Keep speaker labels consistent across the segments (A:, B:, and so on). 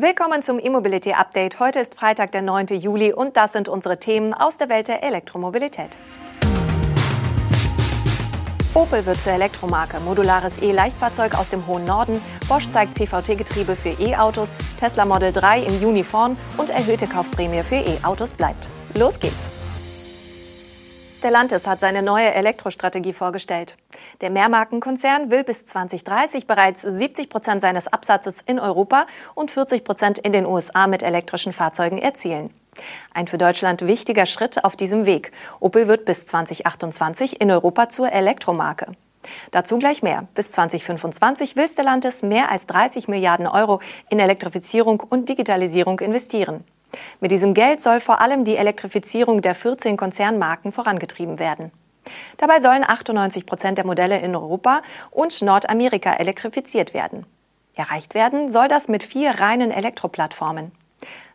A: Willkommen zum E-Mobility Update. Heute ist Freitag, der 9. Juli und das sind unsere Themen aus der Welt der Elektromobilität. Opel wird zur Elektromarke, modulares E-Leichtfahrzeug aus dem hohen Norden, Bosch zeigt CVT-Getriebe für E-Autos, Tesla Model 3 im Juni vorn und erhöhte Kaufprämie für E-Autos bleibt. Los geht's! Stellantis hat seine neue Elektrostrategie vorgestellt. Der Mehrmarkenkonzern will bis 2030 bereits 70 Prozent seines Absatzes in Europa und 40 Prozent in den USA mit elektrischen Fahrzeugen erzielen. Ein für Deutschland wichtiger Schritt auf diesem Weg. Opel wird bis 2028 in Europa zur Elektromarke. Dazu gleich mehr. Bis 2025 will Stellantis mehr als 30 Milliarden Euro in Elektrifizierung und Digitalisierung investieren. Mit diesem Geld soll vor allem die Elektrifizierung der 14 Konzernmarken vorangetrieben werden. Dabei sollen 98 Prozent der Modelle in Europa und Nordamerika elektrifiziert werden. Erreicht werden soll das mit vier reinen Elektroplattformen.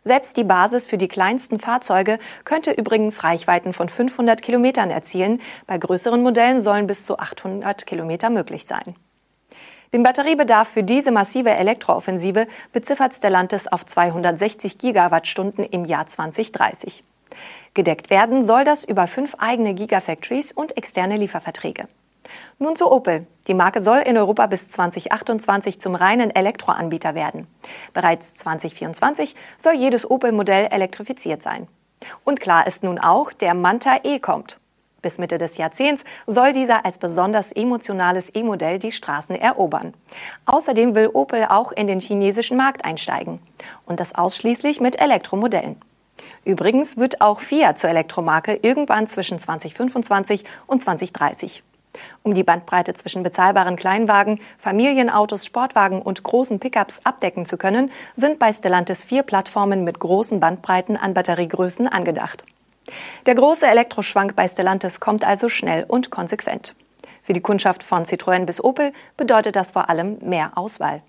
A: Selbst die Basis für die kleinsten Fahrzeuge könnte übrigens Reichweiten von 500 Kilometern erzielen. Bei größeren Modellen sollen bis zu 800 Kilometer möglich sein. Den Batteriebedarf für diese massive Elektrooffensive beziffert Stellantis auf 260 Gigawattstunden im Jahr 2030. Gedeckt werden soll das über fünf eigene Gigafactories und externe Lieferverträge. Nun zu Opel. Die Marke soll in Europa bis 2028 zum reinen Elektroanbieter werden. Bereits 2024 soll jedes Opel-Modell elektrifiziert sein. Und klar ist nun auch, der Manta E kommt. Bis Mitte des Jahrzehnts soll dieser als besonders emotionales E-Modell die Straßen erobern. Außerdem will Opel auch in den chinesischen Markt einsteigen. Und das ausschließlich mit Elektromodellen. Übrigens wird auch Fiat zur Elektromarke irgendwann zwischen 2025 und 2030. Um die Bandbreite zwischen bezahlbaren Kleinwagen, Familienautos, Sportwagen und großen Pickups abdecken zu können, sind bei Stellantis vier Plattformen mit großen Bandbreiten an Batteriegrößen angedacht. Der große Elektroschwank bei Stellantis kommt also schnell und konsequent. Für die Kundschaft von Citroën bis Opel bedeutet das vor allem mehr Auswahl.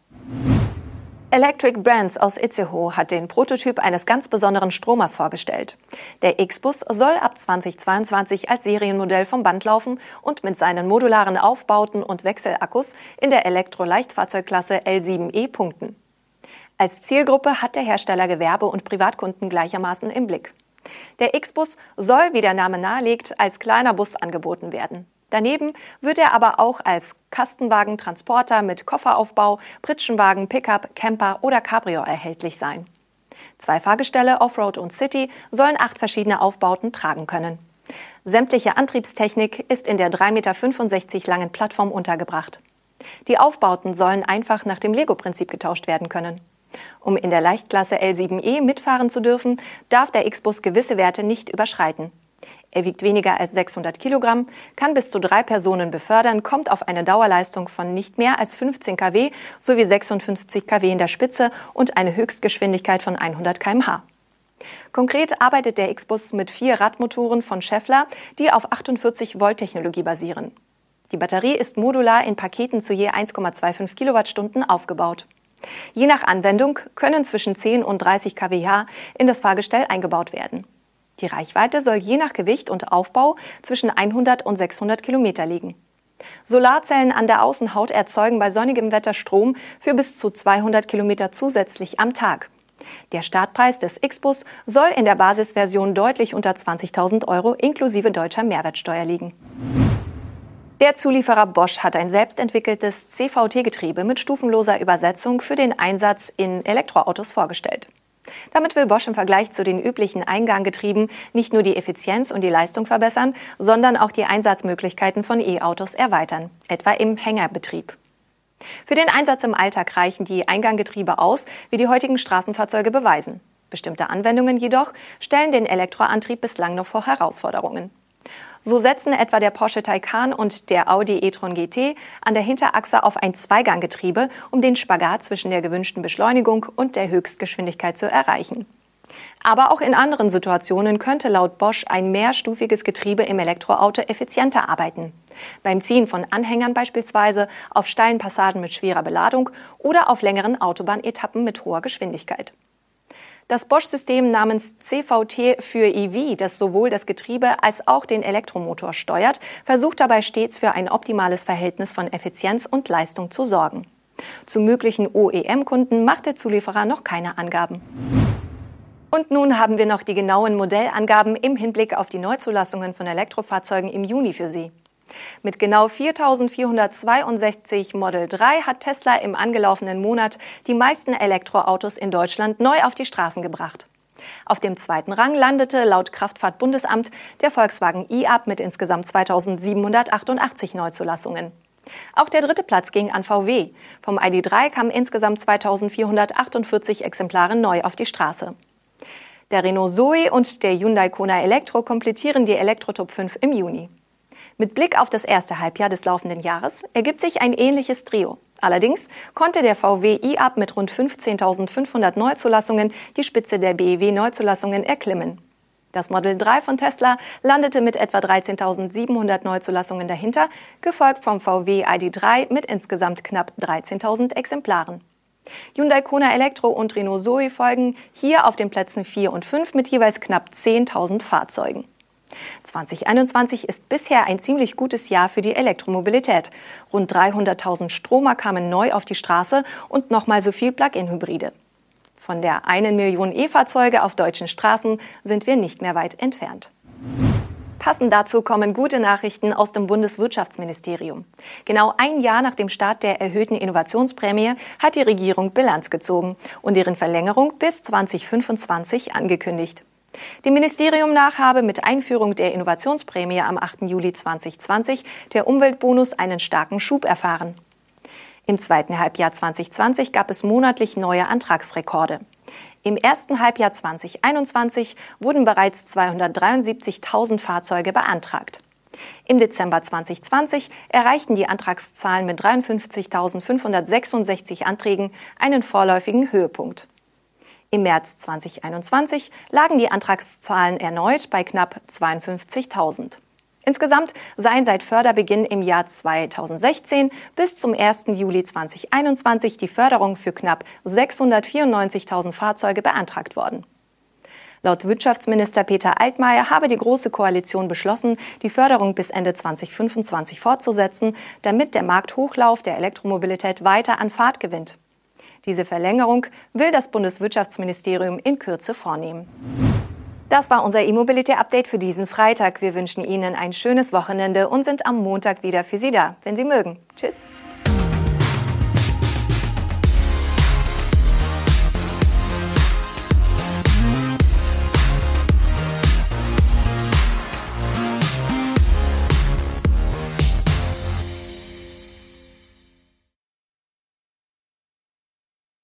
A: Electric Brands aus Itzehoe hat den Prototyp eines ganz besonderen Stromers vorgestellt. Der X-Bus soll ab 2022 als Serienmodell vom Band laufen und mit seinen modularen Aufbauten und Wechselakkus in der Elektro-Leichtfahrzeugklasse L7e punkten. Als Zielgruppe hat der Hersteller Gewerbe- und Privatkunden gleichermaßen im Blick. Der X-Bus soll, wie der Name nahelegt, als kleiner Bus angeboten werden. Daneben wird er aber auch als Kastenwagen, Transporter mit Kofferaufbau, Pritschenwagen, Pickup, Camper oder Cabrio erhältlich sein. Zwei Fahrgestelle Offroad und City sollen acht verschiedene Aufbauten tragen können. Sämtliche Antriebstechnik ist in der 3,65 Meter langen Plattform untergebracht. Die Aufbauten sollen einfach nach dem Lego-Prinzip getauscht werden können. Um in der Leichtklasse L7e mitfahren zu dürfen, darf der X-Bus gewisse Werte nicht überschreiten. Er wiegt weniger als 600 Kilogramm, kann bis zu drei Personen befördern, kommt auf eine Dauerleistung von nicht mehr als 15 kW sowie 56 kW in der Spitze und eine Höchstgeschwindigkeit von 100 kmh. Konkret arbeitet der X-Bus mit vier Radmotoren von Scheffler, die auf 48 Volt Technologie basieren. Die Batterie ist modular in Paketen zu je 1,25 Kilowattstunden aufgebaut. Je nach Anwendung können zwischen 10 und 30 kWh in das Fahrgestell eingebaut werden. Die Reichweite soll je nach Gewicht und Aufbau zwischen 100 und 600 Kilometer liegen. Solarzellen an der Außenhaut erzeugen bei sonnigem Wetter Strom für bis zu 200 Kilometer zusätzlich am Tag. Der Startpreis des X-Bus soll in der Basisversion deutlich unter 20.000 Euro inklusive deutscher Mehrwertsteuer liegen. Der Zulieferer Bosch hat ein selbstentwickeltes CVT-Getriebe mit stufenloser Übersetzung für den Einsatz in Elektroautos vorgestellt. Damit will Bosch im Vergleich zu den üblichen Einganggetrieben nicht nur die Effizienz und die Leistung verbessern, sondern auch die Einsatzmöglichkeiten von E-Autos erweitern, etwa im Hängerbetrieb. Für den Einsatz im Alltag reichen die Einganggetriebe aus, wie die heutigen Straßenfahrzeuge beweisen. Bestimmte Anwendungen jedoch stellen den Elektroantrieb bislang noch vor Herausforderungen. So setzen etwa der Porsche Taycan und der Audi e-tron GT an der Hinterachse auf ein Zweiganggetriebe, um den Spagat zwischen der gewünschten Beschleunigung und der Höchstgeschwindigkeit zu erreichen. Aber auch in anderen Situationen könnte laut Bosch ein mehrstufiges Getriebe im Elektroauto effizienter arbeiten. Beim Ziehen von Anhängern beispielsweise, auf steilen Passagen mit schwerer Beladung oder auf längeren Autobahnetappen mit hoher Geschwindigkeit. Das Bosch-System namens CVT für EV, das sowohl das Getriebe als auch den Elektromotor steuert, versucht dabei stets für ein optimales Verhältnis von Effizienz und Leistung zu sorgen. Zu möglichen OEM-Kunden macht der Zulieferer noch keine Angaben. Und nun haben wir noch die genauen Modellangaben im Hinblick auf die Neuzulassungen von Elektrofahrzeugen im Juni für Sie. Mit genau 4.462 Model 3 hat Tesla im angelaufenen Monat die meisten Elektroautos in Deutschland neu auf die Straßen gebracht. Auf dem zweiten Rang landete laut Kraftfahrtbundesamt der Volkswagen e-Up mit insgesamt 2788 Neuzulassungen. Auch der dritte Platz ging an VW. Vom ID3 kamen insgesamt 2448 Exemplare neu auf die Straße. Der Renault Zoe und der Hyundai Kona Elektro komplettieren die Elektro-Top 5 im Juni. Mit Blick auf das erste Halbjahr des laufenden Jahres ergibt sich ein ähnliches Trio. Allerdings konnte der VW e-Up mit rund 15.500 Neuzulassungen die Spitze der BEW Neuzulassungen erklimmen. Das Model 3 von Tesla landete mit etwa 13.700 Neuzulassungen dahinter, gefolgt vom VW ID3 mit insgesamt knapp 13.000 Exemplaren. Hyundai Kona Elektro und Renault Zoe folgen hier auf den Plätzen 4 und 5 mit jeweils knapp 10.000 Fahrzeugen. 2021 ist bisher ein ziemlich gutes Jahr für die Elektromobilität. Rund 300.000 Stromer kamen neu auf die Straße und nochmal so viel Plug-in-Hybride. Von der einen Million E-Fahrzeuge auf deutschen Straßen sind wir nicht mehr weit entfernt. Passend dazu kommen gute Nachrichten aus dem Bundeswirtschaftsministerium. Genau ein Jahr nach dem Start der erhöhten Innovationsprämie hat die Regierung Bilanz gezogen und deren Verlängerung bis 2025 angekündigt. Dem Ministerium nach habe mit Einführung der Innovationsprämie am 8. Juli 2020 der Umweltbonus einen starken Schub erfahren. Im zweiten Halbjahr 2020 gab es monatlich neue Antragsrekorde. Im ersten Halbjahr 2021 wurden bereits 273.000 Fahrzeuge beantragt. Im Dezember 2020 erreichten die Antragszahlen mit 53.566 Anträgen einen vorläufigen Höhepunkt. Im März 2021 lagen die Antragszahlen erneut bei knapp 52.000. Insgesamt seien seit Förderbeginn im Jahr 2016 bis zum 1. Juli 2021 die Förderung für knapp 694.000 Fahrzeuge beantragt worden. Laut Wirtschaftsminister Peter Altmaier habe die Große Koalition beschlossen, die Förderung bis Ende 2025 fortzusetzen, damit der Markthochlauf der Elektromobilität weiter an Fahrt gewinnt. Diese Verlängerung will das Bundeswirtschaftsministerium in Kürze vornehmen. Das war unser E-Mobility-Update für diesen Freitag. Wir wünschen Ihnen ein schönes Wochenende und sind am Montag wieder für Sie da, wenn Sie mögen. Tschüss.